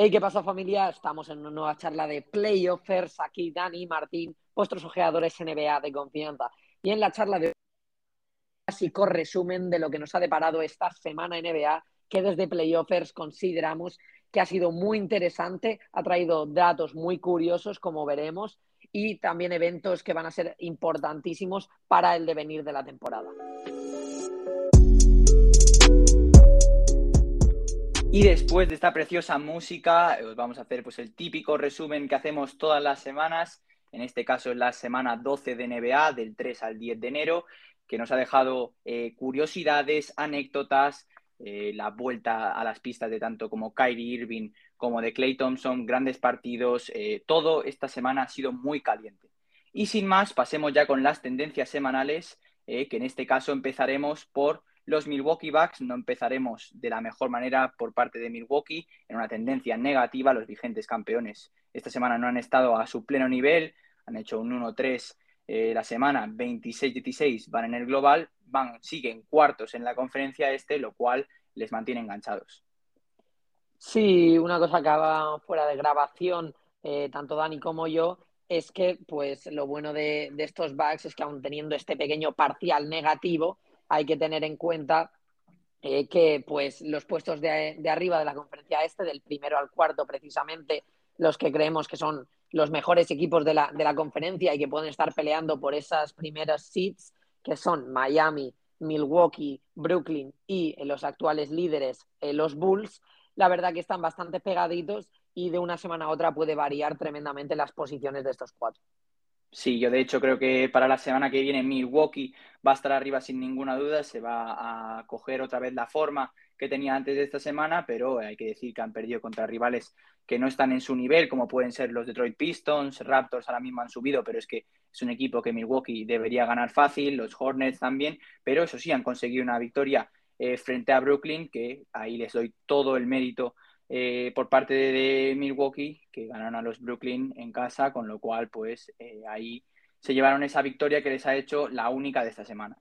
Hey, ¿qué pasa familia? Estamos en una nueva charla de Playoffers. Aquí Dani Martín, vuestros ojeadores NBA de confianza. Y en la charla de hoy, básico resumen de lo que nos ha deparado esta semana NBA, que desde Playoffers consideramos que ha sido muy interesante, ha traído datos muy curiosos, como veremos, y también eventos que van a ser importantísimos para el devenir de la temporada. Y después de esta preciosa música, os vamos a hacer pues, el típico resumen que hacemos todas las semanas. En este caso es la semana 12 de NBA, del 3 al 10 de enero, que nos ha dejado eh, curiosidades, anécdotas, eh, la vuelta a las pistas de tanto como Kyrie Irving como de Clay Thompson, grandes partidos. Eh, todo esta semana ha sido muy caliente. Y sin más, pasemos ya con las tendencias semanales, que en este caso empezaremos por los Milwaukee Bucks no empezaremos de la mejor manera por parte de Milwaukee en una tendencia negativa. Los vigentes campeones esta semana no han estado a su pleno nivel, han hecho un 1-3 eh, la semana, 26-16 van en el global, van, siguen cuartos en la conferencia este, lo cual les mantiene enganchados. Sí, una cosa que va fuera de grabación, eh, tanto Dani como yo, es que pues lo bueno de, de estos Bucks es que aún teniendo este pequeño parcial negativo, hay que tener en cuenta eh, que pues los puestos de, arriba de la conferencia este, del primero al cuarto precisamente, los que creemos que son los mejores equipos de la, de la conferencia y que pueden estar peleando por esas primeras seats, que son Miami, Milwaukee, Brooklyn y eh, los actuales líderes, eh, los Bulls, la verdad que están bastante pegaditos y de una semana a otra puede variar tremendamente las posiciones de estos cuatro. Sí, yo de hecho creo que para la semana que viene Milwaukee va a estar arriba sin ninguna duda, se va a coger otra vez la forma que tenía antes de esta semana, pero hay que decir que han perdido contra rivales que no están en su nivel, como pueden ser los Detroit Pistons, Raptors ahora mismo han subido, pero es que es un equipo que Milwaukee debería ganar fácil, los Hornets también, pero eso sí, han conseguido una victoria eh, frente a Brooklyn, que ahí les doy todo el mérito eh, por parte de, Milwaukee, que ganaron a los Brooklyn en casa, con lo cual, pues eh, ahí se llevaron esa victoria que les ha hecho la única de esta semana.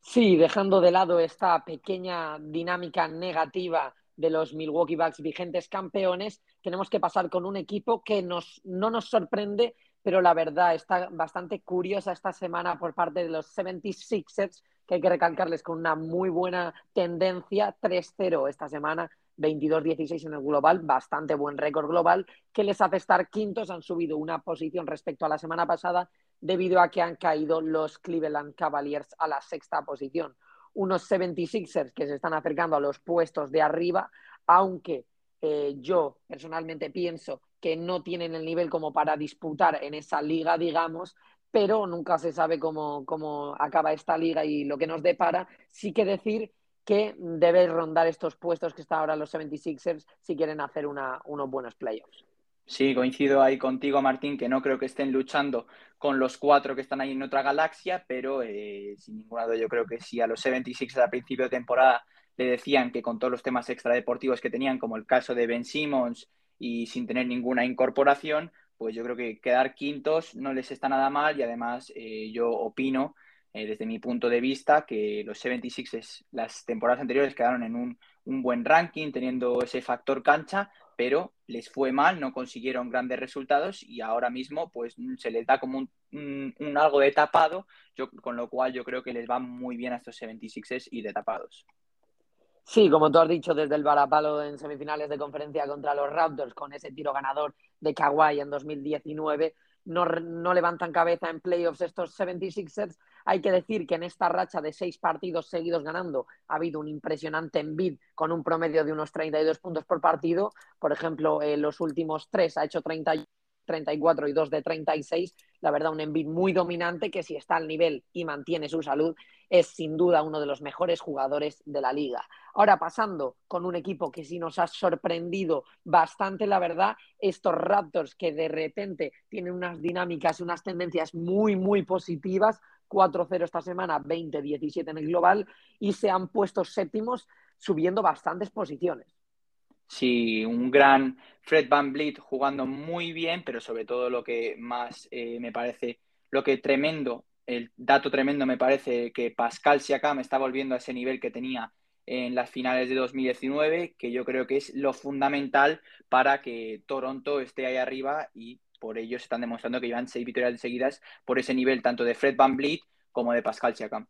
Sí, dejando de lado esta pequeña dinámica negativa de los Milwaukee Bucks vigentes campeones, tenemos que pasar con un equipo que nos, no nos sorprende, pero la verdad está bastante curiosa esta semana por parte de los 76ers, que hay que recalcarles con una muy buena tendencia, 3-0 esta semana, 22-16 en el global, bastante buen récord global, que les hace estar quintos, han subido una posición respecto a la semana pasada debido a que han caído los Cleveland Cavaliers a la sexta posición. Unos 76ers que se están acercando a los puestos de arriba, aunque eh, yo personalmente pienso que no tienen el nivel como para disputar en esa liga, digamos, pero nunca se sabe cómo, cómo acaba esta liga y lo que nos depara. Sí que decir que debe rondar estos puestos que están ahora los 76ers si quieren hacer una, unos buenos playoffs. Sí, coincido ahí contigo, Martín, que no creo que estén luchando con los cuatro que están ahí en otra galaxia, pero eh, sin ningún duda yo creo que si a los 76ers a principio de temporada le decían que con todos los temas extradeportivos que tenían, como el caso de Ben Simmons y sin tener ninguna incorporación, pues yo creo que quedar quintos no les está nada mal y además eh, yo opino eh, desde mi punto de vista que los 76 las temporadas anteriores quedaron en un, buen ranking teniendo ese factor cancha, pero les fue mal, no consiguieron grandes resultados y ahora mismo pues se les da como un, algo de tapado, yo, con lo cual yo creo que les va muy bien a estos 76ers y de tapados. Sí, como tú has dicho, desde el varapalo en semifinales de conferencia contra los Raptors, con ese tiro ganador de Kawhi en 2019, no, no, levantan cabeza en playoffs estos 76ers. Hay que decir que en esta racha de seis partidos seguidos ganando ha habido un impresionante Embiid con un promedio de unos 32 puntos por partido. Por ejemplo, en los últimos tres ha hecho 30 34 y 2 de 36. La verdad, un Embiid muy dominante que si está al nivel y mantiene su salud, es sin duda uno de los mejores jugadores de la liga. Ahora pasando con un equipo que sí nos ha sorprendido bastante, la verdad, estos Raptors que de repente tienen unas dinámicas y unas tendencias muy, muy positivas. 4-0 esta semana, 20-17 en el global y se han puesto séptimos subiendo bastantes posiciones. Sí, un gran Fred Van Vliet jugando muy bien, pero sobre todo lo que más eh, me parece, lo que tremendo, el dato tremendo me parece que Pascal Siakam está volviendo a ese nivel que tenía en las finales de 2019, que yo creo que es lo fundamental para que Toronto esté ahí arriba y por ello se están demostrando que llevan seis victorias seguidas por ese nivel tanto de Fred Van Vliet como de Pascal Siakam.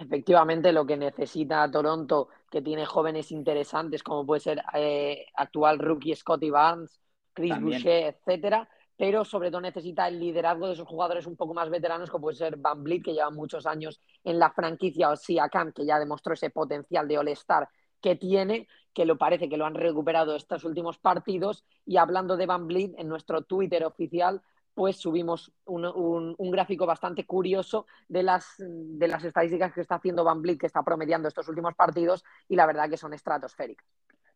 Efectivamente, lo que necesita Toronto, que tiene jóvenes interesantes, como puede ser eh, actual rookie Scotty Barnes, Chris Boucher, etcétera, pero sobre todo necesita el liderazgo de esos jugadores un poco más veteranos, como puede ser Van Vliet, que lleva muchos años en la franquicia, o Siakam, que ya demostró ese potencial de All-Star que tiene, que lo parece que lo han recuperado estos últimos partidos. Y hablando de Van Vliet, en nuestro Twitter oficial, pues subimos un, gráfico bastante curioso de las, de las estadísticas que está haciendo Van Vliet, que está promediando estos últimos partidos, y la verdad que son estratosféricas.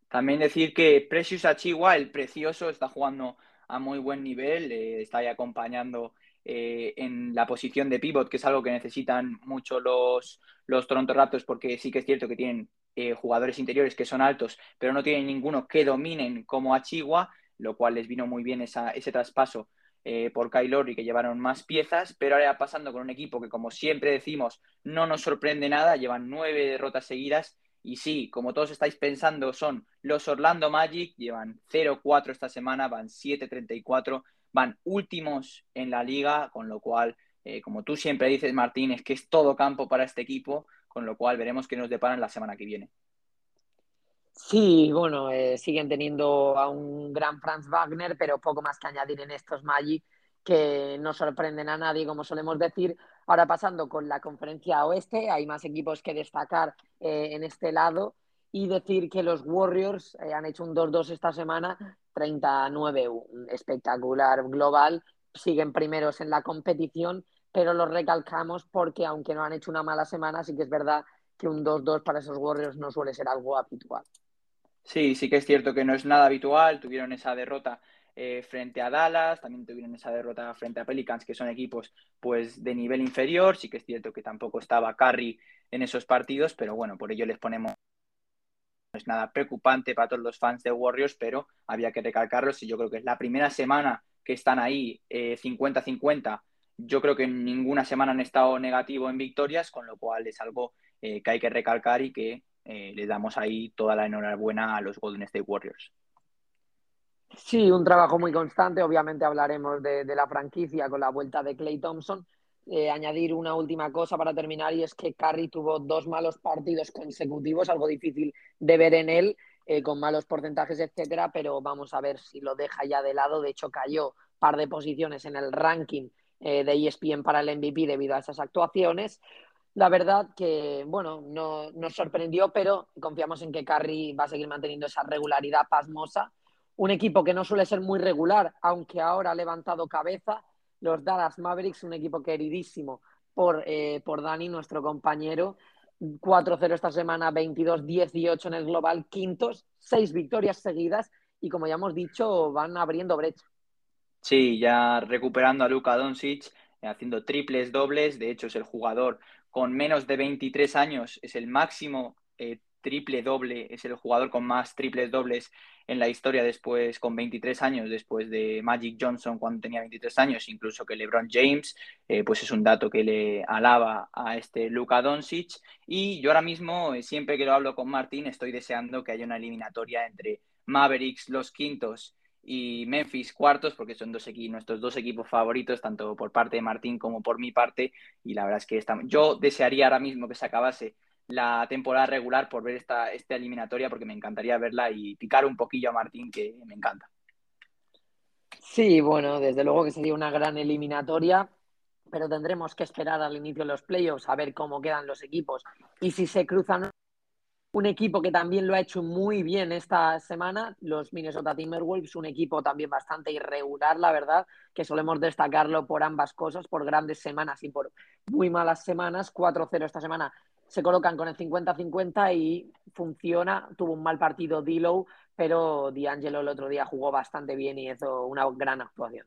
También decir que Precious Achigua, el precioso, está jugando a muy buen nivel, eh, está ahí acompañando eh, en la posición de pivot, que es algo que necesitan mucho los, los Toronto Raptors, porque sí que es cierto que tienen eh, jugadores interiores que son altos, pero no tienen ninguno que dominen como Achigua, lo cual les vino muy bien ese traspaso por Kyle y que llevaron más piezas, pero ahora pasando con un equipo que, como siempre decimos, no nos sorprende nada, llevan nueve derrotas seguidas y sí, como todos estáis pensando, son los Orlando Magic, llevan 0-4 esta semana, van 7-34, van últimos en la liga, con lo cual, eh, como tú siempre dices, Martín, es que es todo campo para este equipo, con lo cual veremos qué nos deparan la semana que viene. Sí, bueno, eh, siguen teniendo a un gran Franz Wagner, pero poco más que añadir en estos Magic que no sorprenden a nadie, como solemos decir. Ahora pasando con la conferencia oeste, hay más equipos que destacar eh, en este lado y decir que los Warriors eh, han hecho un 2-2 esta semana, 39, un espectacular global, siguen primeros en la competición, pero los recalcamos porque aunque no han hecho una mala semana, sí que es verdad que un 2-2 para esos Warriors no suele ser algo habitual. Sí, sí que es cierto que no es nada habitual, tuvieron esa derrota eh, frente a Dallas, también tuvieron esa derrota frente a Pelicans, que son equipos pues de nivel inferior, sí que es cierto que tampoco estaba Curry en esos partidos, pero bueno, por ello les ponemos no es nada preocupante para todos los fans de Warriors, pero había que recalcarlos y yo creo que es la primera semana que están ahí 50-50. Eh, yo creo que en ninguna semana han estado negativo en victorias, con lo cual es algo eh, que hay que recalcar y que le damos ahí toda la enhorabuena a los Golden State Warriors. Sí, un trabajo muy constante. Obviamente hablaremos de, la franquicia con la vuelta de Clay Thompson. Eh, añadir una última cosa para terminar y es que Curry tuvo dos malos partidos consecutivos, algo difícil de ver en él, eh, con malos porcentajes, etcétera, pero vamos a ver si lo deja ya de lado. De hecho, cayó par de posiciones en el ranking eh, de ESPN para el MVP debido a esas actuaciones. La verdad que, bueno, no nos sorprendió, pero confiamos en que Curry va a seguir manteniendo esa regularidad pasmosa un equipo que no suele ser muy regular, aunque ahora ha levantado cabeza, los Dallas Mavericks, un equipo queridísimo por, eh, por Dani, nuestro compañero. 4-0 esta semana, 22-18 en el global, quintos, seis victorias seguidas y como ya hemos dicho, van abriendo brecha. Sí, ya recuperando a Luka Doncic, eh, haciendo triples, dobles, de hecho es el jugador con menos de 23 años, es el máximo eh, triple doble, es el jugador con más triples dobles en la historia después, con 23 años, después de Magic Johnson cuando tenía 23 años, incluso que LeBron James, eh, pues es un dato que le alaba a este Luka Doncic. Y yo ahora mismo, eh, siempre que lo hablo con Martín, estoy deseando que haya una eliminatoria entre Mavericks, los quintos, y Memphis cuartos, porque son dos nuestros dos equipos favoritos, tanto por parte de Martín como por mi parte. Y la verdad es que yo desearía ahora mismo que se acabase la temporada regular por ver esta, esta eliminatoria porque me encantaría verla y picar un poquillo a Martín, que me encanta. Sí, bueno, desde luego que sería una gran eliminatoria, pero tendremos que esperar al inicio de los playoffs a ver cómo quedan los equipos y si se cruzan un equipo que también lo ha hecho muy bien esta semana, los Minnesota Timberwolves, un equipo también bastante irregular, la verdad, que solemos destacarlo por ambas cosas, por grandes semanas y por muy malas semanas. 4-0 esta semana se colocan con el 50-50 y funciona. Tuvo un mal partido Dilo, pero D'Angelo el otro día jugó bastante bien y hizo una gran actuación.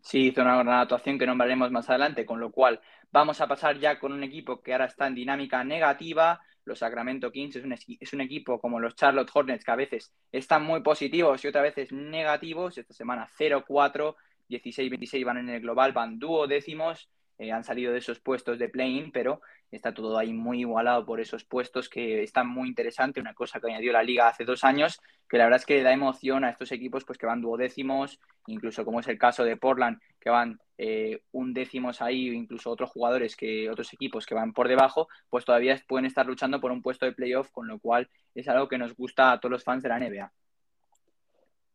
Sí, hizo una gran actuación que nombraremos más adelante, con lo cual vamos a pasar ya con un equipo que ahora está en dinámica negativa. Los Sacramento Kings es un, es un equipo como los Charlotte Hornets que a veces están muy positivos y otras veces negativos. Esta semana 0-4, 16-26 van en el global, van duodécimos eh, han salido de esos puestos de play-in, pero está todo ahí muy igualado por esos puestos que están muy interesante, una cosa que añadió la liga hace dos años, que la verdad es que da emoción a estos equipos pues que van duodécimos, incluso como es el caso de Portland, que van eh, un décimos ahí, incluso otros jugadores que otros equipos que van por debajo, pues todavía pueden estar luchando por un puesto de playoff, con lo cual es algo que nos gusta a todos los fans de la NBA.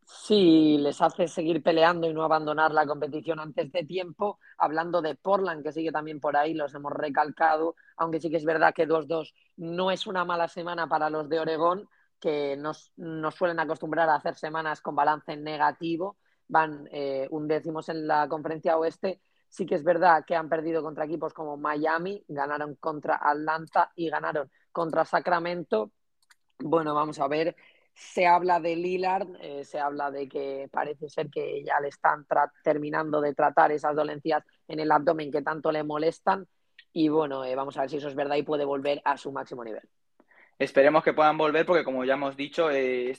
Sí, les hace seguir peleando y no abandonar la competición antes de tiempo. Hablando de Portland, que sigue también por ahí, los hemos recalcado, aunque sí que es verdad que 2-2 no es una mala semana para los de Oregón, que nos, suelen acostumbrar a hacer semanas con balance negativo, van eh, undécimos en la conferencia oeste. Sí que es verdad que han perdido contra equipos como Miami, ganaron contra Atlanta y ganaron contra Sacramento. Bueno, vamos a ver se habla de Lillard, eh, se habla de que parece ser que ya le están terminando de tratar esas dolencias en el abdomen que tanto le molestan. Y bueno, eh, vamos a ver si eso es verdad y puede volver a su máximo nivel. Esperemos que puedan volver porque, como ya hemos dicho, eh,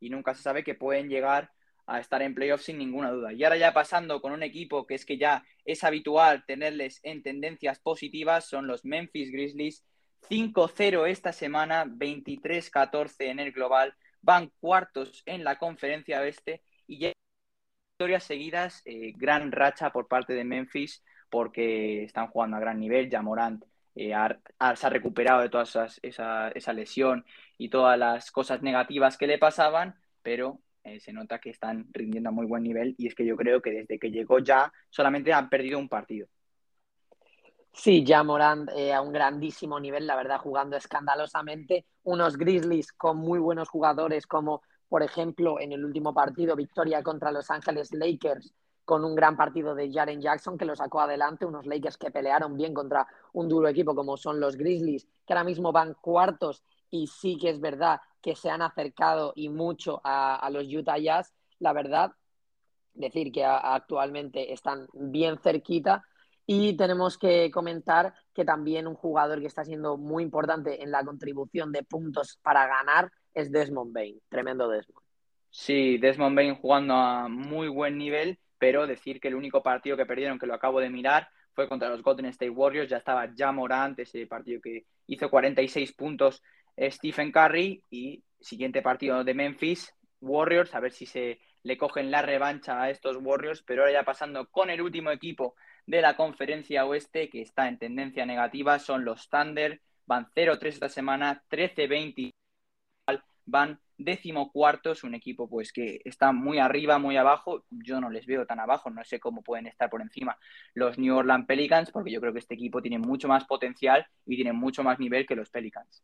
y nunca se sabe que pueden llegar a estar en playoffs sin ninguna duda. Y ahora ya pasando con un equipo que es que ya es habitual tenerles en tendencias positivas, son los Memphis Grizzlies 5-0 esta semana, 23-14 en el global, van cuartos en la conferencia oeste y ya victorias seguidas, eh, gran racha por parte de Memphis porque están jugando a gran nivel, ya Morant eh, se ha recuperado de toda esa, esa, lesión y todas las cosas negativas que le pasaban, pero eh, se nota que están rindiendo a muy buen nivel y es que yo creo que desde que llegó ya solamente han perdido un partido. Sí, ya Morant eh, a un grandísimo nivel, la verdad, jugando escandalosamente. Unos Grizzlies con muy buenos jugadores, como por ejemplo en el último partido, victoria contra Los Ángeles Lakers, con un gran partido de Jaren Jackson que lo sacó adelante. Unos Lakers que pelearon bien contra un duro equipo como son los Grizzlies, que ahora mismo van cuartos y sí que es verdad que se han acercado y mucho a, los Utah Jazz. La verdad, decir que actualmente están bien cerquita y tenemos que comentar que también un jugador que está siendo muy importante en la contribución de puntos para ganar es Desmond Bain. Tremendo Desmond. Sí, Desmond Bain jugando a muy buen nivel, pero decir que el único partido que perdieron, que lo acabo de mirar, fue contra los Golden State Warriors. Ya estaba ya Morant, ese partido que hizo 46 puntos Stephen Curry. Y siguiente partido de Memphis, Warriors, a ver si se le cogen la revancha a estos Warriors. Pero ahora ya pasando con el último equipo de la conferencia oeste que está en tendencia negativa son los Thunder, van 0-3 esta semana, 13-20, van décimo cuartos, un equipo pues que está muy arriba, muy abajo, yo no les veo tan abajo, no sé cómo pueden estar por encima los New Orleans Pelicans, porque yo creo que este equipo tiene mucho más potencial y tiene mucho más nivel que los Pelicans.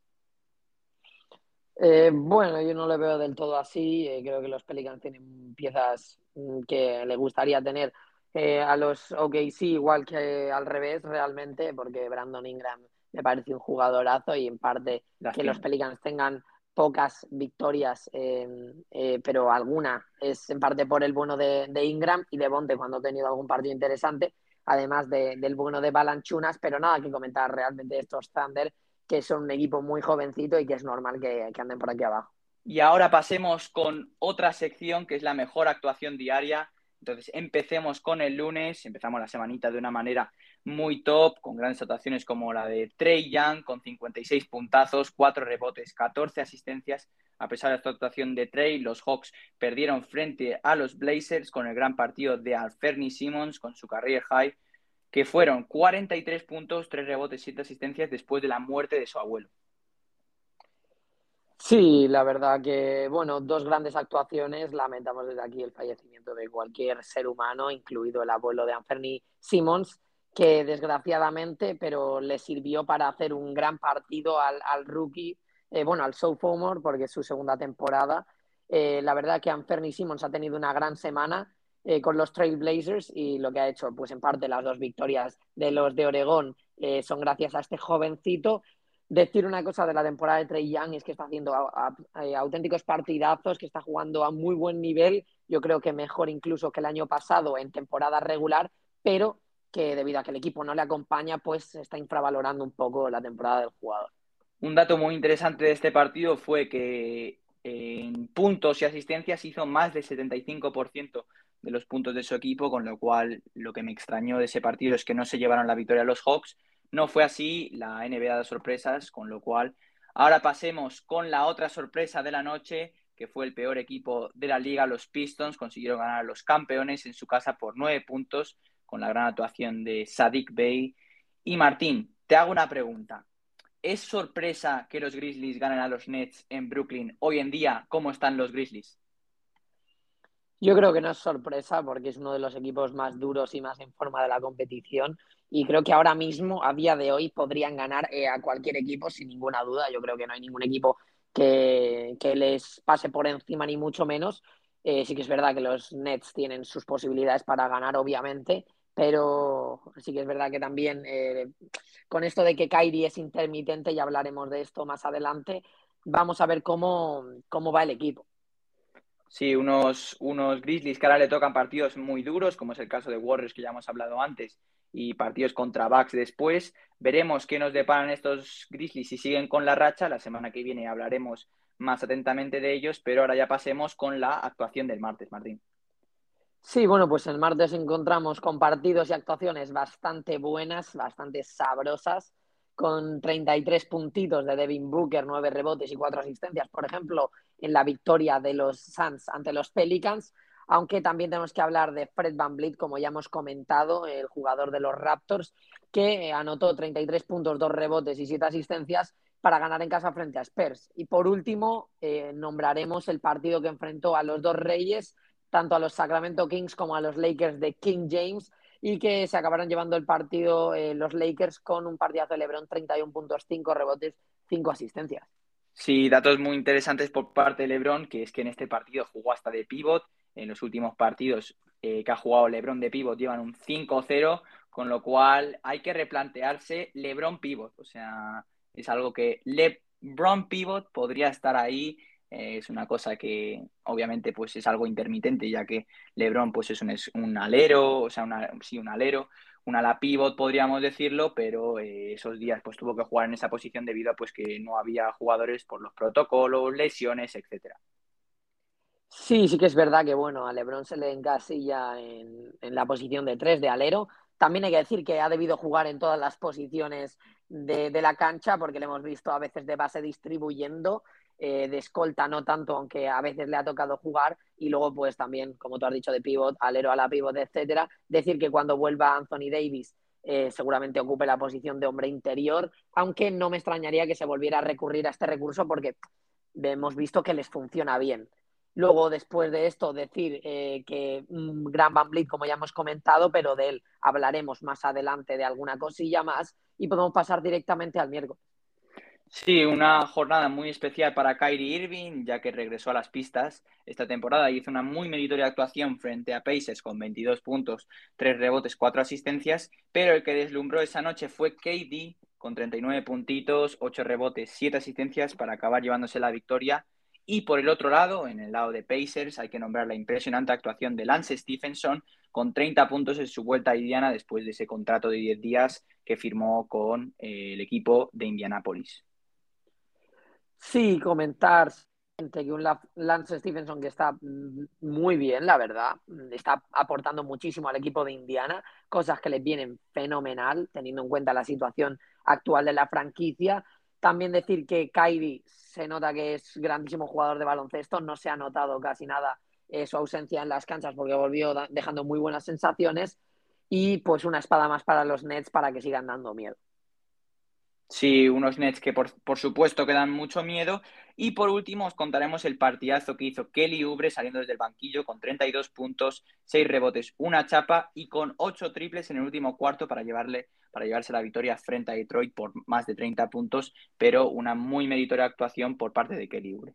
Eh, bueno, yo no lo veo del todo así. Eh, creo que los Pelicans tienen piezas mm, que le gustaría tener eh, a los OKC igual que al revés realmente, porque Brandon Ingram me parece un jugadorazo y en parte que los Pelicans tengan pocas victorias, eh, pero alguna es en parte por el bueno de, Ingram y de Bonte cuando ha tenido algún partido interesante, además del bueno de Balanchunas, pero nada que comentar realmente de estos Thunder, que son un equipo muy jovencito y que es normal que anden por aquí abajo. Y ahora pasemos con otra sección que es la mejor actuación diaria entonces, empecemos con el lunes, empezamos la semanita de una manera muy top, con grandes actuaciones como la de Trey Young, con 56 puntazos, 4 rebotes, 14 asistencias. A pesar de esta actuación de Trey, los Hawks perdieron frente a los Blazers con el gran partido de Alferni Simmons con su career high, que fueron 43 puntos, 3 rebotes, 7 asistencias después de la muerte de su abuelo. Sí, la verdad que, bueno, dos grandes actuaciones. Lamentamos desde aquí el fallecimiento de cualquier ser humano, incluido el abuelo de Anthony Simmons, que desgraciadamente, pero le sirvió para hacer un gran partido al, rookie, eh, bueno, al sophomore, porque es su segunda temporada. Eh, la verdad que Anthony Simmons ha tenido una gran semana eh, con los Trailblazers y lo que ha hecho, pues en parte las dos victorias de los de Oregón son gracias a este jovencito decir una cosa de la temporada de Trey Young es que está haciendo eh, auténticos partidazos, que está jugando a muy buen nivel, yo creo que mejor incluso que el año pasado en temporada regular, pero que debido a que el equipo no le acompaña, pues se está infravalorando un poco la temporada del jugador. Un dato muy interesante de este partido fue que en puntos y asistencias hizo más del 75% de los puntos de su equipo, con lo cual lo que me extrañó de ese partido es que no se llevaron la victoria a los Hawks. No fue así, la NBA de sorpresas, con lo cual ahora pasemos con la otra sorpresa de la noche, que fue el peor equipo de la liga, los Pistons, consiguieron ganar a los campeones en su casa por nueve puntos, con la gran actuación de Sadik Bey. Y Martín, te hago una pregunta. ¿Es sorpresa que los Grizzlies ganen a los Nets en Brooklyn hoy en día? ¿Cómo están los Grizzlies? Yo creo que no es sorpresa porque es uno de los equipos más duros y más en forma de la competición y creo que ahora mismo, a día de hoy, podrían ganar eh, a cualquier equipo sin ninguna duda. Yo creo que no hay ningún equipo que, les pase por encima ni mucho menos. Eh, sí que es verdad que los Nets tienen sus posibilidades para ganar, obviamente, pero sí que es verdad que también eh, con esto de que Kyrie es intermitente, y hablaremos de esto más adelante, vamos a ver cómo, cómo va el equipo. Sí, unos, unos Grizzlies que ahora le tocan partidos muy duros, como es el caso de Warriors que ya hemos hablado antes, y partidos contra Bucks después. Veremos qué nos deparan estos Grizzlies si siguen con la racha. La semana que viene hablaremos más atentamente de ellos, pero ahora ya pasemos con la actuación del martes, Martín. Sí, bueno, pues el martes encontramos con partidos y actuaciones bastante buenas, bastante sabrosas con 33 puntitos de Devin Booker, 9 rebotes y 4 asistencias, por ejemplo, en la victoria de los Suns ante los Pelicans, aunque también tenemos que hablar de Fred Van Vliet, como ya hemos comentado, el jugador de los Raptors, que anotó 33 puntos, 2 rebotes y 7 asistencias para ganar en casa frente a Spurs. Y por último, eh, nombraremos el partido que enfrentó a los dos Reyes, tanto a los Sacramento Kings como a los Lakers de King James, y que se acabaron llevando el partido eh, los Lakers con un partidazo de LeBron, 31 puntos, 5 rebotes, 5 asistencias. Sí, datos muy interesantes por parte de LeBron, que es que en este partido jugó hasta de pivot. En los últimos partidos eh, que ha jugado LeBron de pivot llevan un 5-0, con lo cual hay que replantearse LeBron pivot. O sea, es algo que LeBron pivot podría estar ahí eh, es una cosa que obviamente pues es algo intermitente, ya que LeBron pues es un, un alero, o sea, sí, un alero, un ala pivot podríamos decirlo, pero eh, esos días pues tuvo que jugar en esa posición debido a pues que no había jugadores por los protocolos, lesiones, etcétera. Sí, sí que es verdad que bueno, a LeBron se le encasilla en, en la posición de tres de alero. También hay que decir que ha debido jugar en todas las posiciones de, de la cancha porque le hemos visto a veces de base distribuyendo eh, de escolta no tanto, aunque a veces le ha tocado jugar, y luego pues también, como tú has dicho, de pivot, alero a la pivot, etcétera, decir que cuando vuelva Anthony Davis eh, seguramente ocupe la posición de hombre interior, aunque no me extrañaría que se volviera a recurrir a este recurso porque hemos visto que les funciona bien. Luego, después de esto, decir eh, que un gran Van como ya hemos comentado, pero de él hablaremos más adelante de alguna cosilla más y podemos pasar directamente al miércoles. Sí, una jornada muy especial para Kyrie Irving, ya que regresó a las pistas esta temporada y hizo una muy meritoria actuación frente a Pacers con 22 puntos, 3 rebotes, 4 asistencias, pero el que deslumbró esa noche fue KD con 39 puntitos, 8 rebotes, 7 asistencias para acabar llevándose la victoria. Y por el otro lado, en el lado de Pacers, hay que nombrar la impresionante actuación de Lance Stephenson con 30 puntos en su vuelta a Indiana después de ese contrato de 10 días que firmó con eh, el equipo de Indianapolis. Sí, comentar que un Lance Stevenson que está mm, muy bien, la verdad, mm, está aportando muchísimo al equipo de Indiana, cosas que les vienen fenomenal, teniendo en cuenta la situación actual de la franquicia. También decir que Kyrie se nota que es grandísimo jugador de baloncesto, no se ha notado casi nada eh, su ausencia en las canchas porque volvió dejando muy buenas sensaciones y pues una espada más para los Nets para que sigan dando miedo. Sí, unos Nets que por, supuesto que dan mucho miedo. Y por último os contaremos el partidazo que hizo Kelly Ubre saliendo desde el banquillo con 32 puntos, 6 rebotes, una chapa y con 8 triples en el último cuarto para, llevarle, para llevarse la victoria frente a Detroit por más de 30 puntos, pero una muy meritoria actuación por parte de Kelly Ubre.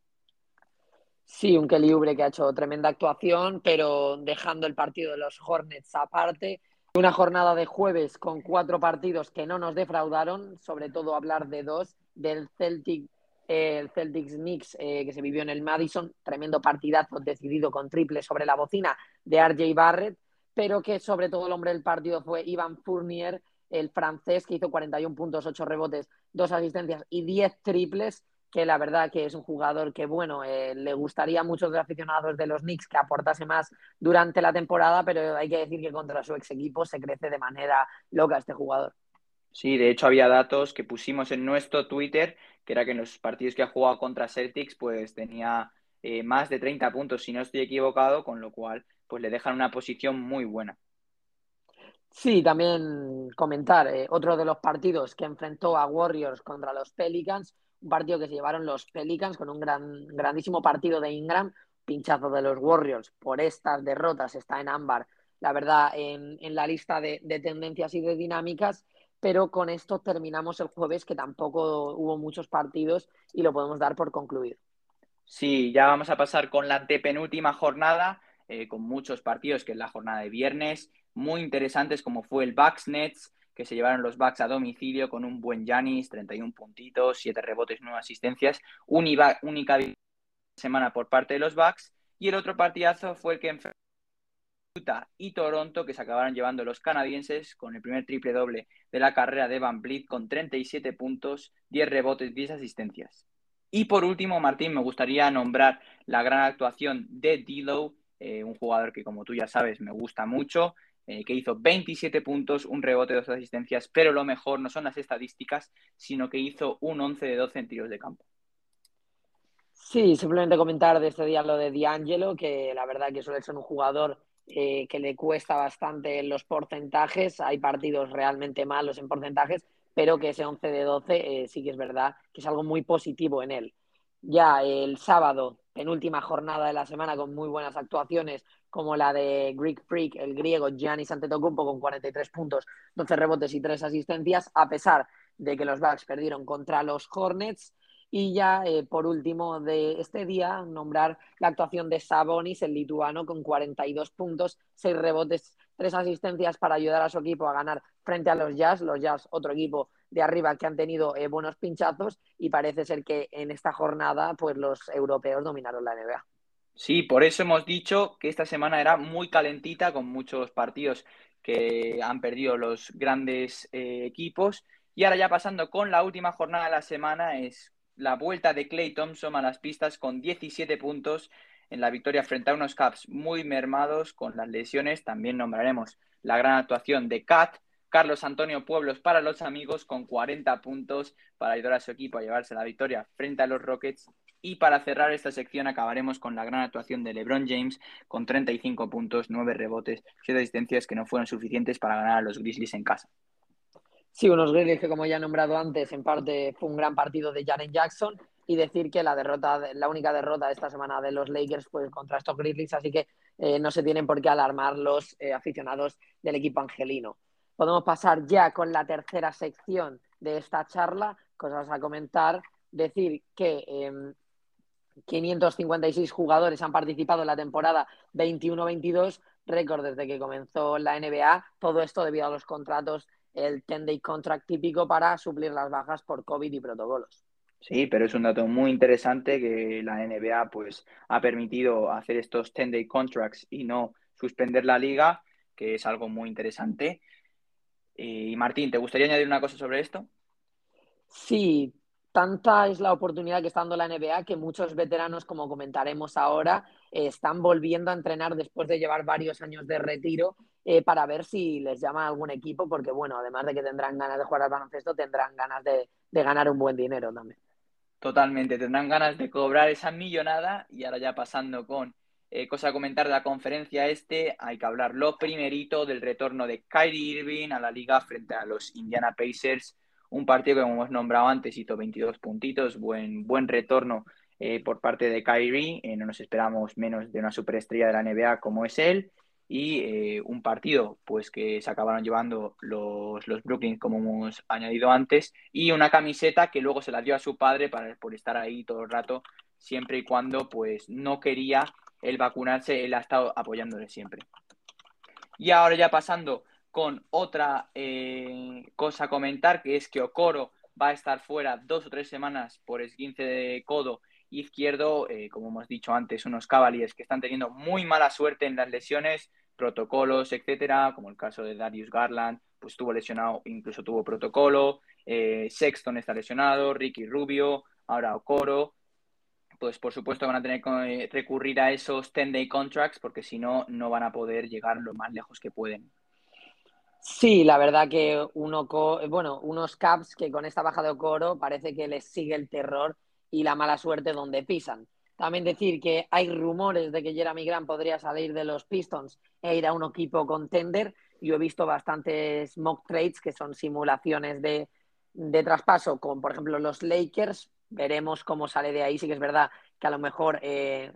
Sí, un Kelly Ubre que ha hecho tremenda actuación, pero dejando el partido de los Hornets aparte una jornada de jueves con cuatro partidos que no nos defraudaron, sobre todo hablar de dos, del Celtic, eh, el Celtics Knicks eh, que se vivió en el Madison, tremendo partidazo decidido con triple sobre la bocina de RJ Barrett, pero que sobre todo el hombre del partido fue Ivan Fournier, el francés que hizo 41 puntos, 8 rebotes, 2 asistencias y 10 triples, que la verdad que es un jugador que, bueno, eh, le gustaría a muchos de los aficionados de los Knicks que aportase más durante la temporada, pero hay que decir que contra su ex equipo se crece de manera loca este jugador. Sí, de hecho había datos que pusimos en nuestro Twitter, que era que en los partidos que ha jugado contra Celtics, pues tenía eh, más de 30 puntos, si no estoy equivocado, con lo cual pues le dejan una posición muy buena. Sí, también comentar eh, otro de los partidos que enfrentó a Warriors contra los Pelicans, partido que se llevaron los Pelicans con un gran, grandísimo partido de Ingram, pinchazo de los Warriors por estas derrotas, está en ámbar, la verdad, en, la lista de, de, tendencias y de dinámicas, pero con esto terminamos el jueves, que tampoco hubo muchos partidos y lo podemos dar por concluido. Sí, ya vamos a pasar con la antepenúltima jornada, eh, con muchos partidos, que es la jornada de viernes, muy interesantes como fue el Bucks Nets, que se llevaron los Bucks a domicilio con un buen Yanis, 31 puntitos, 7 rebotes, 9 asistencias, única, única semana por parte de los Bucks. Y el otro partidazo fue el que enfrentó Utah y Toronto, que se acabaron llevando los canadienses con el primer triple doble de la carrera de Van Vliet con 37 puntos, 10 rebotes, 10 asistencias. Y por último, Martín, me gustaría nombrar la gran actuación de Dilo, eh, un jugador que como tú ya sabes me gusta mucho, eh, que hizo 27 puntos, un rebote, dos asistencias, pero lo mejor no son las estadísticas, sino que hizo un 11 de 12 en tiros de campo. Sí, simplemente comentar de este día lo de D'Angelo, que la verdad que suele ser un jugador eh, que le cuesta bastante los porcentajes. Hay partidos realmente malos en porcentajes, pero que ese 11 de 12 eh, sí que es verdad que es algo muy positivo en él. Ya el sábado, penúltima jornada de la semana con muy buenas actuaciones, como la de Greek Freak, el griego Giannis Antetokounmpo con 43 puntos, 12 rebotes y 3 asistencias, a pesar de que los Bucks perdieron contra los Hornets. Y ya, eh, por último, de este día, nombrar la actuación de Sabonis, el lituano, con 42 puntos, 6 rebotes, 3 asistencias para ayudar a su equipo a ganar frente a los Jazz. Los Jazz, otro equipo de arriba que han tenido eh, buenos pinchazos y parece ser que en esta jornada, pues los europeos dominaron la NBA. Sí, por eso hemos dicho que esta semana era muy calentita, con muchos partidos que han perdido los grandes eh, equipos. Y ahora ya pasando con la última jornada de la semana, es la vuelta de Clay Thompson a las pistas con 17 puntos en la victoria frente a unos Caps muy mermados con las lesiones. También nombraremos la gran actuación de Kat, Carlos Antonio Pueblos para los amigos con 40 puntos para ayudar a su equipo a llevarse la victoria frente a los Rockets y para cerrar esta sección acabaremos con la gran actuación de LeBron James con 35 puntos, 9 rebotes, 7 asistencias que no fueron suficientes para ganar a los Grizzlies en casa. Sí, unos Grizzlies que como ya he nombrado antes, en parte fue un gran partido de Jaren Jackson y decir que la derrota, la única derrota de esta semana de los Lakers fue contra estos Grizzlies, así que eh, no se tienen por qué alarmar los eh, aficionados del equipo angelino. Podemos pasar ya con la tercera sección de esta charla, cosas a comentar, decir que em, 556 jugadores han participado en la temporada 21-22, récord desde que comenzó la NBA. Todo esto debido a los contratos, el 10-day contract típico para suplir las bajas por COVID y protocolos. Sí, pero es un dato muy interesante que la NBA pues, ha permitido hacer estos 10-day contracts y no suspender la liga, que es algo muy interesante. Y Martín, ¿te gustaría añadir una cosa sobre esto? Sí, tanta es la oportunidad que está dando la NBA que muchos veteranos, como comentaremos ahora, están volviendo a entrenar después de llevar varios años de retiro eh, para ver si les llama algún equipo, porque bueno, además de que tendrán ganas de jugar al baloncesto, tendrán ganas de, ganar un buen dinero también. Totalmente, tendrán ganas de cobrar esa millonada y ahora ya pasando con eh, cosa a comentar de la conferencia este, hay que hablar lo primerito del retorno de Kyrie Irving a la liga frente a los Indiana Pacers un partido que, como hemos nombrado antes, hizo 22 puntitos, buen, buen retorno eh, por parte de Kyrie. Eh, no nos esperamos menos de una superestrella de la NBA como es él. Y eh, un partido pues que se acabaron llevando los, los Brooklyn, como hemos añadido antes, y una camiseta que luego se la dio a su padre para, por estar ahí todo el rato, siempre y cuando pues no quería él vacunarse, él ha estado apoyándole siempre. Y ahora ya pasando con otra eh, cosa a comentar, que es que Okoro va a estar fuera dos o tres semanas por esguince de codo izquierdo, eh, como hemos dicho antes, unos Cavaliers que están teniendo muy mala suerte en las lesiones, protocolos, etcétera, como el caso de Darius Garland, pues estuvo lesionado, incluso tuvo protocolo, eh, Sexton está lesionado, Ricky Rubio, ahora Okoro, pues por supuesto van a tener que recurrir a esos 10-day contracts porque si no, no van a poder llegar lo más lejos que pueden. Sí, la verdad que uno, bueno, unos Caps que con esta baja de Okoro parece que les sigue el terror y la mala suerte donde pisan. También decir que hay rumores de que Jeremy Grant podría salir de los Pistons e ir a un equipo contender. Yo he visto bastantes mock trades que son simulaciones de, traspaso con, por ejemplo, los Lakers. Veremos cómo sale de ahí. Sí que es verdad que a lo mejor eh,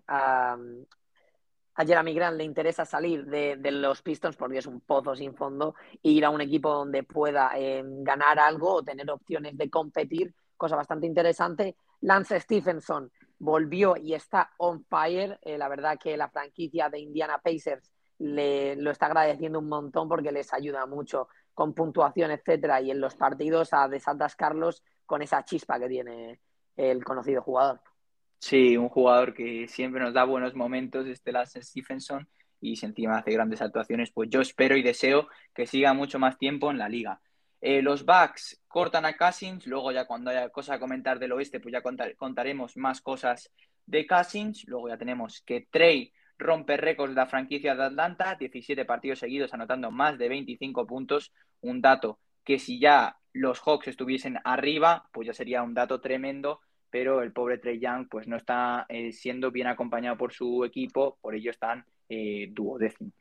Jeremy Grant le interesa salir de, los Pistons porque es un pozo sin fondo e ir a un equipo donde pueda eh, ganar algo o tener opciones de competir, cosa bastante interesante. Lance Stephenson volvió y está on fire. Eh, la verdad que la franquicia de Indiana Pacers le, lo está agradeciendo un montón porque les ayuda mucho con puntuación, etcétera, y en los partidos a Carlos con esa chispa que tiene el conocido jugador. Sí, un jugador que siempre nos da buenos momentos, este Lance Stephenson, y si encima hace grandes actuaciones, pues yo espero y deseo que siga mucho más tiempo en la liga. Eh, los Bucks cortan a Cousins, luego ya cuando haya cosa a comentar del oeste, pues ya contaremos más cosas de Cousins. Luego ya tenemos que Trey rompe récords de la franquicia de Atlanta, 17 partidos seguidos anotando más de 25 puntos, un dato que si ya los Hawks estuviesen arriba, pues ya sería un dato tremendo, pero el pobre Trey Young pues no está eh, siendo bien acompañado por su equipo, por ello están eh, duodécimos.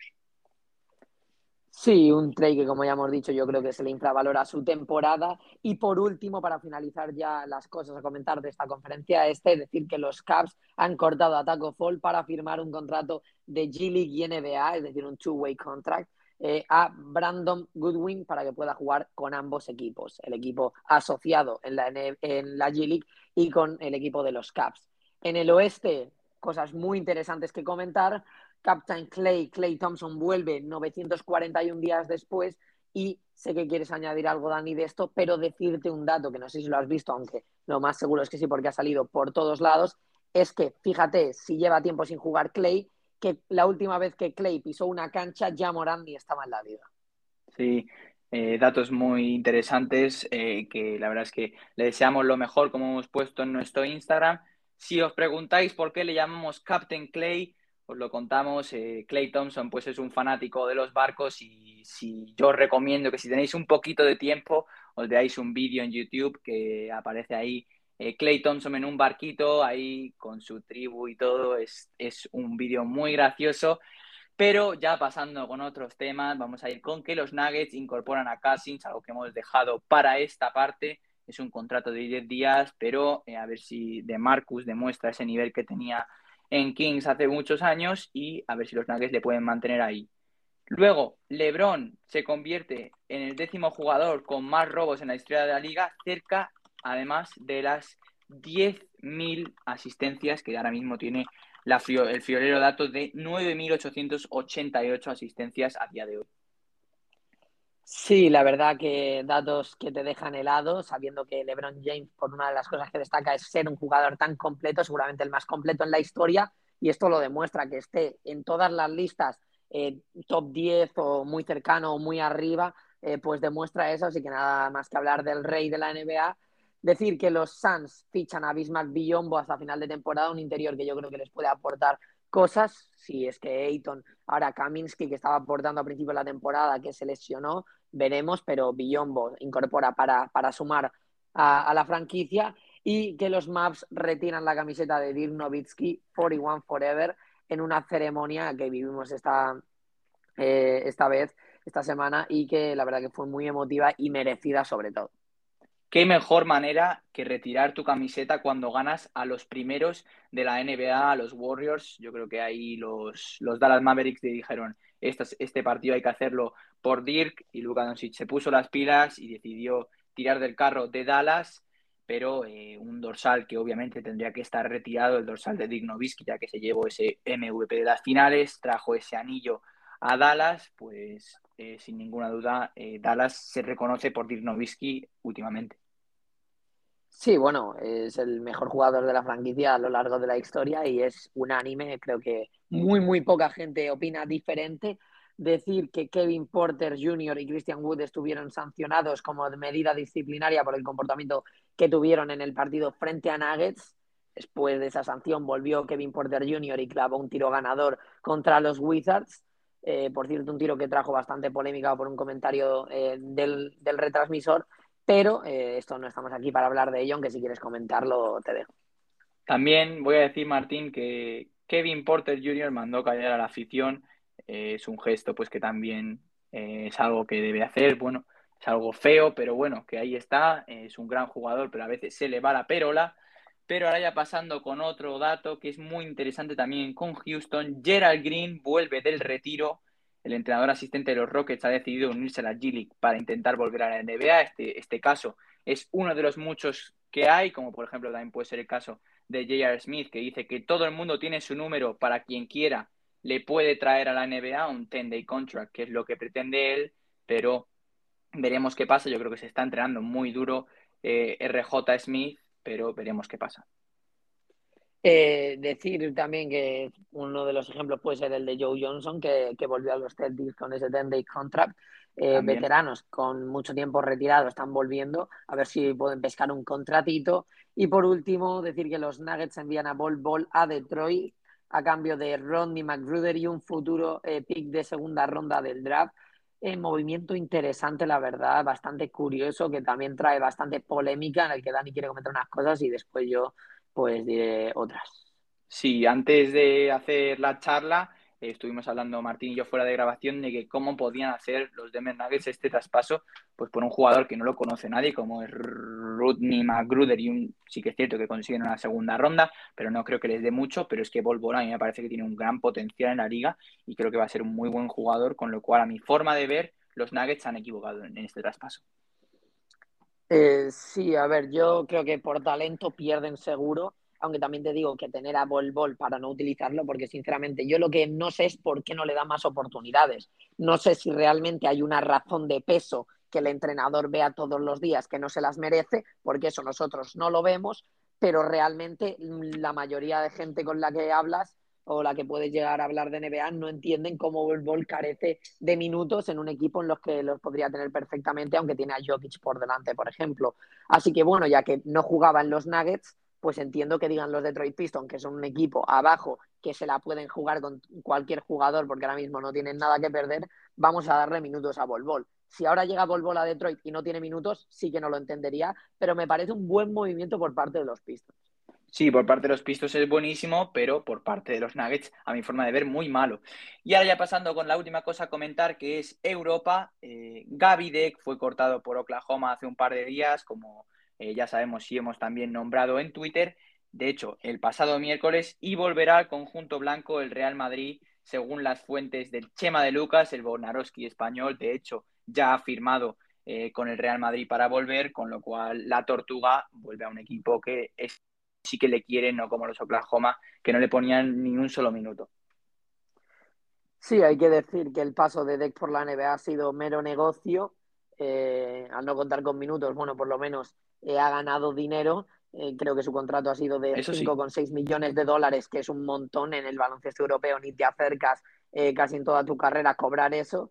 Sí, un trade que, como ya hemos dicho, yo creo que se le infravalora su temporada. Y por último, para finalizar ya las cosas a comentar de esta conferencia, este, decir que los Caps han cortado a Taco Fall para firmar un contrato de G-League y NBA, es decir, un two-way contract, eh, a Brandon Goodwin para que pueda jugar con ambos equipos, el equipo asociado en la, en la G-League y con el equipo de los Caps. En el oeste, cosas muy interesantes que comentar. Captain Clay, Clay Thompson vuelve 941 días después y sé que quieres añadir algo, Dani, de esto, pero decirte un dato que no sé si lo has visto, aunque lo más seguro es que sí, porque ha salido por todos lados, es que, fíjate, si lleva tiempo sin jugar Clay, que la última vez que Clay pisó una cancha, ya Morán ni estaba en la liga. Sí, eh, datos muy interesantes, eh, que la verdad es que le deseamos lo mejor, como hemos puesto en nuestro Instagram. Si os preguntáis por qué le llamamos Captain Clay, os lo contamos. Eh, Clay Thompson pues es un fanático de los barcos y si yo os recomiendo que si tenéis un poquito de tiempo os veáis un vídeo en YouTube que aparece ahí eh, Clay Thompson en un barquito ahí con su tribu y todo. Es, es un vídeo muy gracioso. Pero ya pasando con otros temas, vamos a ir con que los Nuggets incorporan a Cousins, algo que hemos dejado para esta parte. Es un contrato de 10 días, pero eh, a ver si de Marcus demuestra ese nivel que tenía en Kings hace muchos años y a ver si los Nuggets le pueden mantener ahí. Luego, LeBron se convierte en el décimo jugador con más robos en la historia de la liga, cerca además de las 10.000 asistencias que ahora mismo tiene el friolero dato de 9.888 asistencias a día de hoy. Sí, la verdad que datos que te dejan helado, sabiendo que LeBron James, por una de las cosas que destaca, es ser un jugador tan completo, seguramente el más completo en la historia, y esto lo demuestra, que esté en todas las listas eh, top 10 o muy cercano o muy arriba, eh, pues demuestra eso, así que nada más que hablar del rey de la NBA. Decir que los Suns fichan a Bismarck Billombo hasta final de temporada, un interior que yo creo que les puede aportar cosas, si es que Ayton, ahora Kaminsky, que estaba aportando a principio de la temporada, que se lesionó, veremos, pero Billombo incorpora para, para sumar a, la franquicia. Y que los Maps retiran la camiseta de Dirk Nowitzki, 41 Forever, en una ceremonia que vivimos esta, eh, esta vez, esta semana, y que la verdad que fue muy emotiva y merecida sobre todo qué mejor manera que retirar tu camiseta cuando ganas a los primeros de la NBA, a los Warriors. Yo creo que ahí los, los Dallas Mavericks dijeron, este, este partido hay que hacerlo por Dirk y Luka Doncic se puso las pilas y decidió tirar del carro de Dallas, pero eh, un dorsal que obviamente tendría que estar retirado, el dorsal de Dirk Nowitzki, ya que se llevó ese MVP de las finales, trajo ese anillo a Dallas, pues eh, sin ninguna duda, eh, Dallas se reconoce por Dirk Nowitzki últimamente. Sí, bueno, es el mejor jugador de la franquicia a lo largo de la historia y es unánime. Creo que muy, muy poca gente opina diferente. decir que Kevin Porter Jr. y Christian Wood estuvieron sancionados como medida disciplinaria por el comportamiento que tuvieron en el partido frente a Nuggets. Después de esa sanción volvió Kevin Porter Jr. y clavó un tiro ganador contra los Wizards. Eh, por cierto, un tiro que trajo bastante polémica por un comentario eh, del, retransmisor, pero eh, esto no estamos aquí para hablar de ello, aunque si quieres comentarlo te dejo. También voy a decir, Martín, que Kevin Porter Jr. mandó callar a la afición. es un gesto pues que también es algo que debe hacer. Bueno, es algo feo, pero bueno, que ahí está. es un gran jugador, pero a veces se le va la perola. Pero ahora ya pasando con otro dato que es muy interesante también con Houston, Gerald Green vuelve del retiro. El entrenador asistente de los Rockets ha decidido unirse a la G-League para intentar volver a la NBA. Este, este caso es uno de los muchos que hay, como por ejemplo también puede ser el caso de J.R. Smith, que dice que todo el mundo tiene su número para quien quiera le puede traer a la NBA un 10-day contract, que es lo que pretende él, pero veremos qué pasa. Yo creo que se está entrenando muy duro eh, RJ Smith pero veremos qué pasa. Eh, decir también que uno de los ejemplos puede ser el de Joe Johnson, que, volvió a los Celtics con ese 10-day contract. Eh, veteranos con mucho tiempo retirado están volviendo a ver si pueden pescar un contratito. Y por último, decir que los Nuggets envían a Ball Ball a Detroit a cambio de Rodney McGruder y un futuro eh, pick de segunda ronda del draft movimiento interesante, la verdad, bastante curioso, que también trae bastante polémica, en el que Dani quiere comentar unas cosas y después yo pues diré otras. Sí, antes de hacer la charla, estuvimos hablando Martín y yo fuera de grabación de que cómo podían hacer los Denver Nuggets este traspaso, pues por un jugador que no lo conoce nadie, como es Rodney McGruder, y un, sí que es cierto que consiguen una segunda ronda, pero no creo que les dé mucho, pero es que Volvora a mí me parece que tiene un gran potencial en la liga y creo que va a ser un muy buen jugador, con lo cual a mi forma de ver, los Nuggets han equivocado en, este traspaso. Eh, sí, a ver, yo creo que por talento pierden seguro aunque también te digo que tener a Bol Bol para no utilizarlo, porque sinceramente yo lo que no sé es por qué no le da más oportunidades. No sé si realmente hay una razón de peso que el entrenador vea todos los días que no se las merece, porque eso nosotros no lo vemos, pero realmente la mayoría de gente con la que hablas o la que puedes llegar a hablar de NBA no entienden cómo Bol Bol carece de minutos en un equipo en los que los podría tener perfectamente, aunque tiene a Jokic por delante, por ejemplo. Así que bueno, ya que no jugaba en los Nuggets, pues entiendo que digan los Detroit Pistons, que son un equipo abajo que se la pueden jugar con cualquier jugador porque ahora mismo no tienen nada que perder, vamos a darle minutos a Bol. Si ahora llega Bol a Detroit y no tiene minutos, sí que no lo entendería, pero me parece un buen movimiento por parte de los Pistons. Sí, por parte de los Pistons es buenísimo, pero por parte de los Nuggets, a mi forma de ver, muy malo. Y ahora ya pasando con la última cosa a comentar, que es Europa. Eh, Gaby Deck fue cortado por Oklahoma hace un par de días, como eh, ya sabemos y hemos también nombrado en Twitter, de hecho, el pasado miércoles, y volverá al conjunto blanco el Real Madrid, según las fuentes del Chema de Lucas, el Bornarowski español, de hecho, ya ha firmado eh, con el Real Madrid para volver, con lo cual la Tortuga vuelve a un equipo que sí que le quiere, no como los Oklahoma, que no le ponían ni un solo minuto. Sí, hay que decir que el paso de Deck por la NBA ha sido mero negocio. Eh, al no contar con minutos, bueno, por lo menos eh, ha ganado dinero. Eh, creo que su contrato ha sido de 5,6 millones de dólares, que es un montón en el baloncesto europeo. Ni te acercas casi en toda tu carrera a cobrar eso.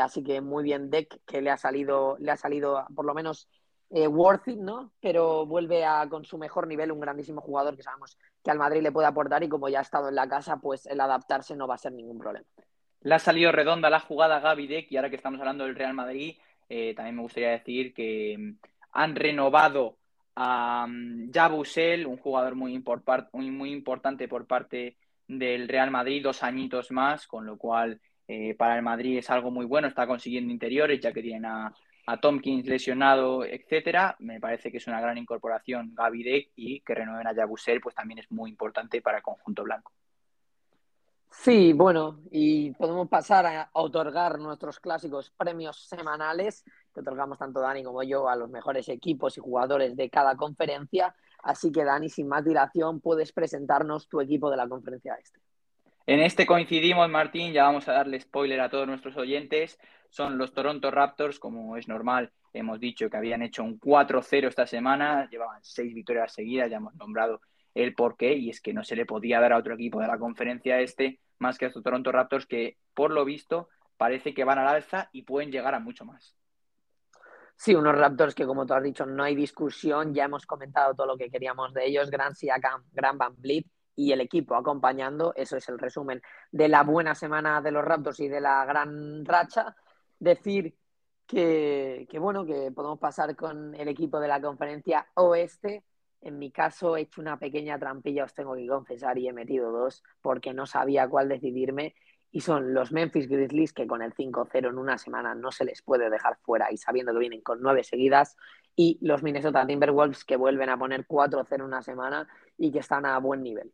así que muy bien Deck, que le ha salido, le ha salido por lo menos worth it, ¿no? Pero vuelve a, con su mejor nivel, un grandísimo jugador que sabemos que al Madrid le puede aportar y como ya ha estado en la casa, pues el adaptarse no va a ser ningún problema. Le ha salido redonda la jugada Gaby Deck y ahora que estamos hablando del Real Madrid, también me gustaría decir que han renovado a Jabusel, um, un jugador muy, muy, importante por parte del Real Madrid, dos añitos más, con lo cual eh, para el Madrid es algo muy bueno, está consiguiendo interiores ya que tienen a, Tompkins lesionado, etcétera. Me parece que es una gran incorporación Gaby y que renueven a Jabusel pues también es muy importante para el conjunto blanco. Sí, bueno, y podemos pasar a otorgar nuestros clásicos premios semanales que otorgamos tanto Dani como yo a los mejores equipos y jugadores de cada conferencia. Así que Dani, sin más dilación, puedes presentarnos tu equipo de la conferencia este. En este coincidimos, Martín, ya vamos a darle spoiler a todos nuestros oyentes. Son los Toronto Raptors, como es normal, hemos dicho que habían hecho un 4-0 esta semana, llevaban seis victorias seguidas, ya hemos nombrado el porqué, y es que no se le podía dar a otro equipo de la conferencia este más que a estos Toronto Raptors, que por lo visto parece que van al alza y pueden llegar a mucho más. Sí, unos Raptors que, como tú has dicho, no hay discusión. Ya hemos comentado todo lo que queríamos de ellos. Gran Siakam, Gran Van Vliet y el equipo acompañando. Eso es el resumen de la buena semana de los Raptors y de la gran racha. Decir que, que, bueno, que podemos pasar con el equipo de la conferencia oeste. En mi caso he hecho una pequeña trampilla, os tengo que confesar, y he metido dos porque no sabía cuál decidirme y son los Memphis Grizzlies que con el 5-0 en una semana no se les puede dejar fuera y sabiendo que vienen con nueve seguidas y los Minnesota Timberwolves que vuelven a poner 4-0 en una semana y que están a buen nivel.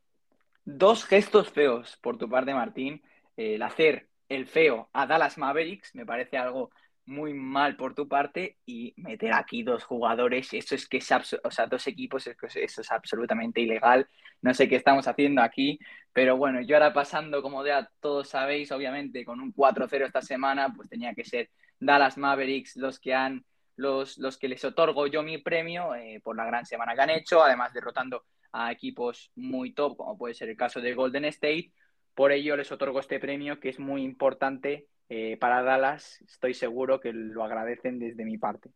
Dos gestos feos por tu parte, Martín. El hacer el feo a Dallas Mavericks me parece algo muy mal por tu parte y meter aquí dos jugadores, eso es que es, o sea, dos equipos, eso es absolutamente ilegal. No sé qué estamos haciendo aquí, pero bueno, yo ahora pasando, como ya todos sabéis, obviamente con un 4-0 esta semana, pues tenía que ser Dallas Mavericks los que han, los, los que les otorgo yo mi premio eh, por la gran semana que han hecho, además derrotando a equipos muy top, como puede ser el caso de Golden State. Por ello les otorgo este premio que es muy importante eh, para Dallas estoy seguro que lo agradecen desde mi parte.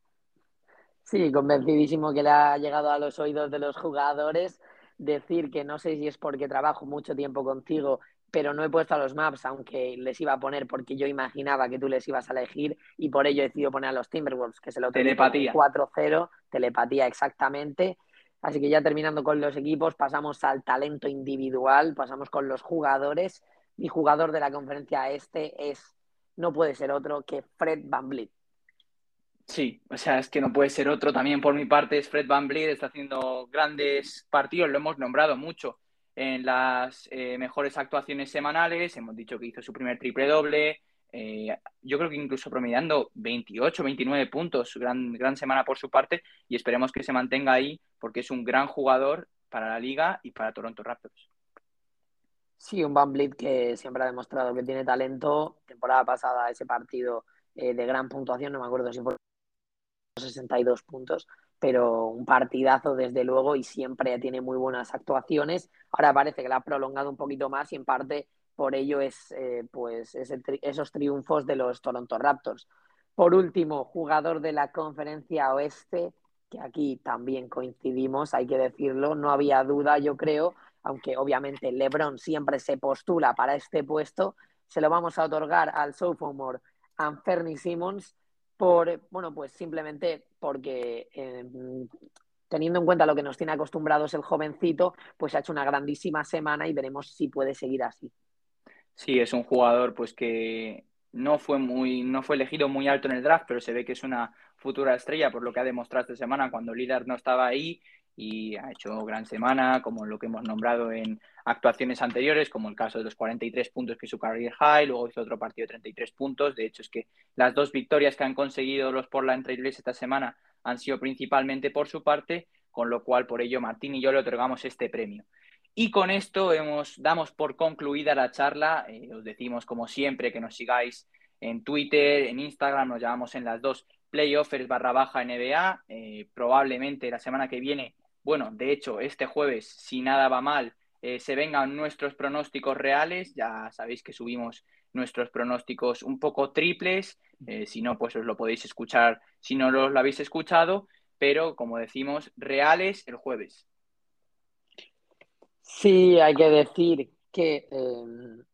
Sí, convencidísimo que le ha llegado a los oídos de los jugadores decir que no sé si es porque trabajo mucho tiempo contigo, pero no he puesto a los maps, aunque les iba a poner porque yo imaginaba que tú les ibas a elegir y por ello he decidido poner a los Timberwolves, que se lo Telepatía. 4-0, telepatía exactamente. Así que ya terminando con los equipos, pasamos al talento individual, pasamos con los jugadores. Mi jugador de la conferencia este es no puede ser otro que Fred Van Vliet. Sí, o sea, es que no puede ser otro. También por mi parte es Fred Van Vliet, está haciendo grandes partidos, lo hemos nombrado mucho en las eh, mejores actuaciones semanales, hemos dicho que hizo su primer triple doble, eh, yo creo que incluso promediando 28, 29 puntos, gran, gran semana por su parte, y esperemos que se mantenga ahí porque es un gran jugador para la liga y para Toronto Raptors. Sí, un Van Vliet que siempre ha demostrado que tiene talento. Temporada pasada ese partido eh, de gran puntuación, no me acuerdo si fue 62 puntos, pero un partidazo desde luego y siempre tiene muy buenas actuaciones. Ahora parece que la ha prolongado un poquito más y en parte por ello es eh, pues esos triunfos de los Toronto Raptors. Por último, jugador de la conferencia oeste, que aquí también coincidimos, hay que decirlo, no había duda, yo creo, aunque obviamente LeBron siempre se postula para este puesto, se lo vamos a otorgar al sophomore Anferni Simmons por, bueno, pues simplemente porque em, teniendo en cuenta lo que nos tiene acostumbrados el jovencito, pues ha hecho una grandísima semana y veremos si puede seguir así. Sí, es un jugador pues que no fue muy, no fue elegido muy alto en el draft, pero se ve que es una futura estrella por lo que ha demostrado esta semana cuando Lillard no estaba ahí y ha hecho gran semana, como lo que hemos nombrado en actuaciones anteriores, como el caso de los 43 puntos que su career high, luego hizo otro partido de 33 puntos. De hecho, es que las dos victorias que han conseguido los Portland Trailblazers esta semana han sido principalmente por su parte, con lo cual por ello Martín y yo le otorgamos este premio. Y con esto hemos, damos por concluida la charla. Eh, os decimos, como siempre, que nos sigáis en Twitter, en Instagram, nos llamamos en las dos playoffers barra baja NBA. Eh, probablemente la semana que viene bueno, de hecho, este jueves, si nada va mal, eh, se vengan nuestros pronósticos reales. Ya sabéis que subimos nuestros pronósticos un poco triples. Eh, si no, pues os lo podéis escuchar si no lo, habéis escuchado. Pero, como decimos, reales el jueves. Sí, hay que decir que em,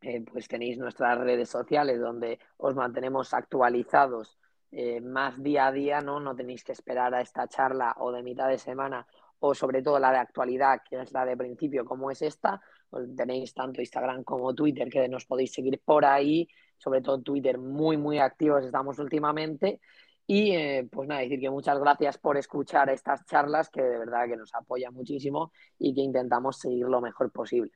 eh, pues tenéis nuestras redes sociales donde os mantenemos actualizados eh, más día a día, ¿no? No tenéis que esperar a esta charla o de mitad de semana o sobre todo la de actualidad, que es la de principio, como es esta. Pues tenéis tanto Instagram como Twitter, que nos podéis seguir por ahí, sobre todo Twitter, muy, muy activos estamos últimamente. Y eh, pues nada, decir que muchas gracias por escuchar estas charlas, que de verdad que nos apoya muchísimo y que intentamos seguir lo mejor posible.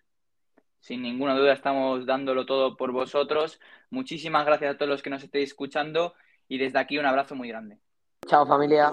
Sin ninguna duda estamos dándolo todo por vosotros. Muchísimas gracias a todos los que nos estéis escuchando y desde aquí un abrazo muy grande. Chao familia.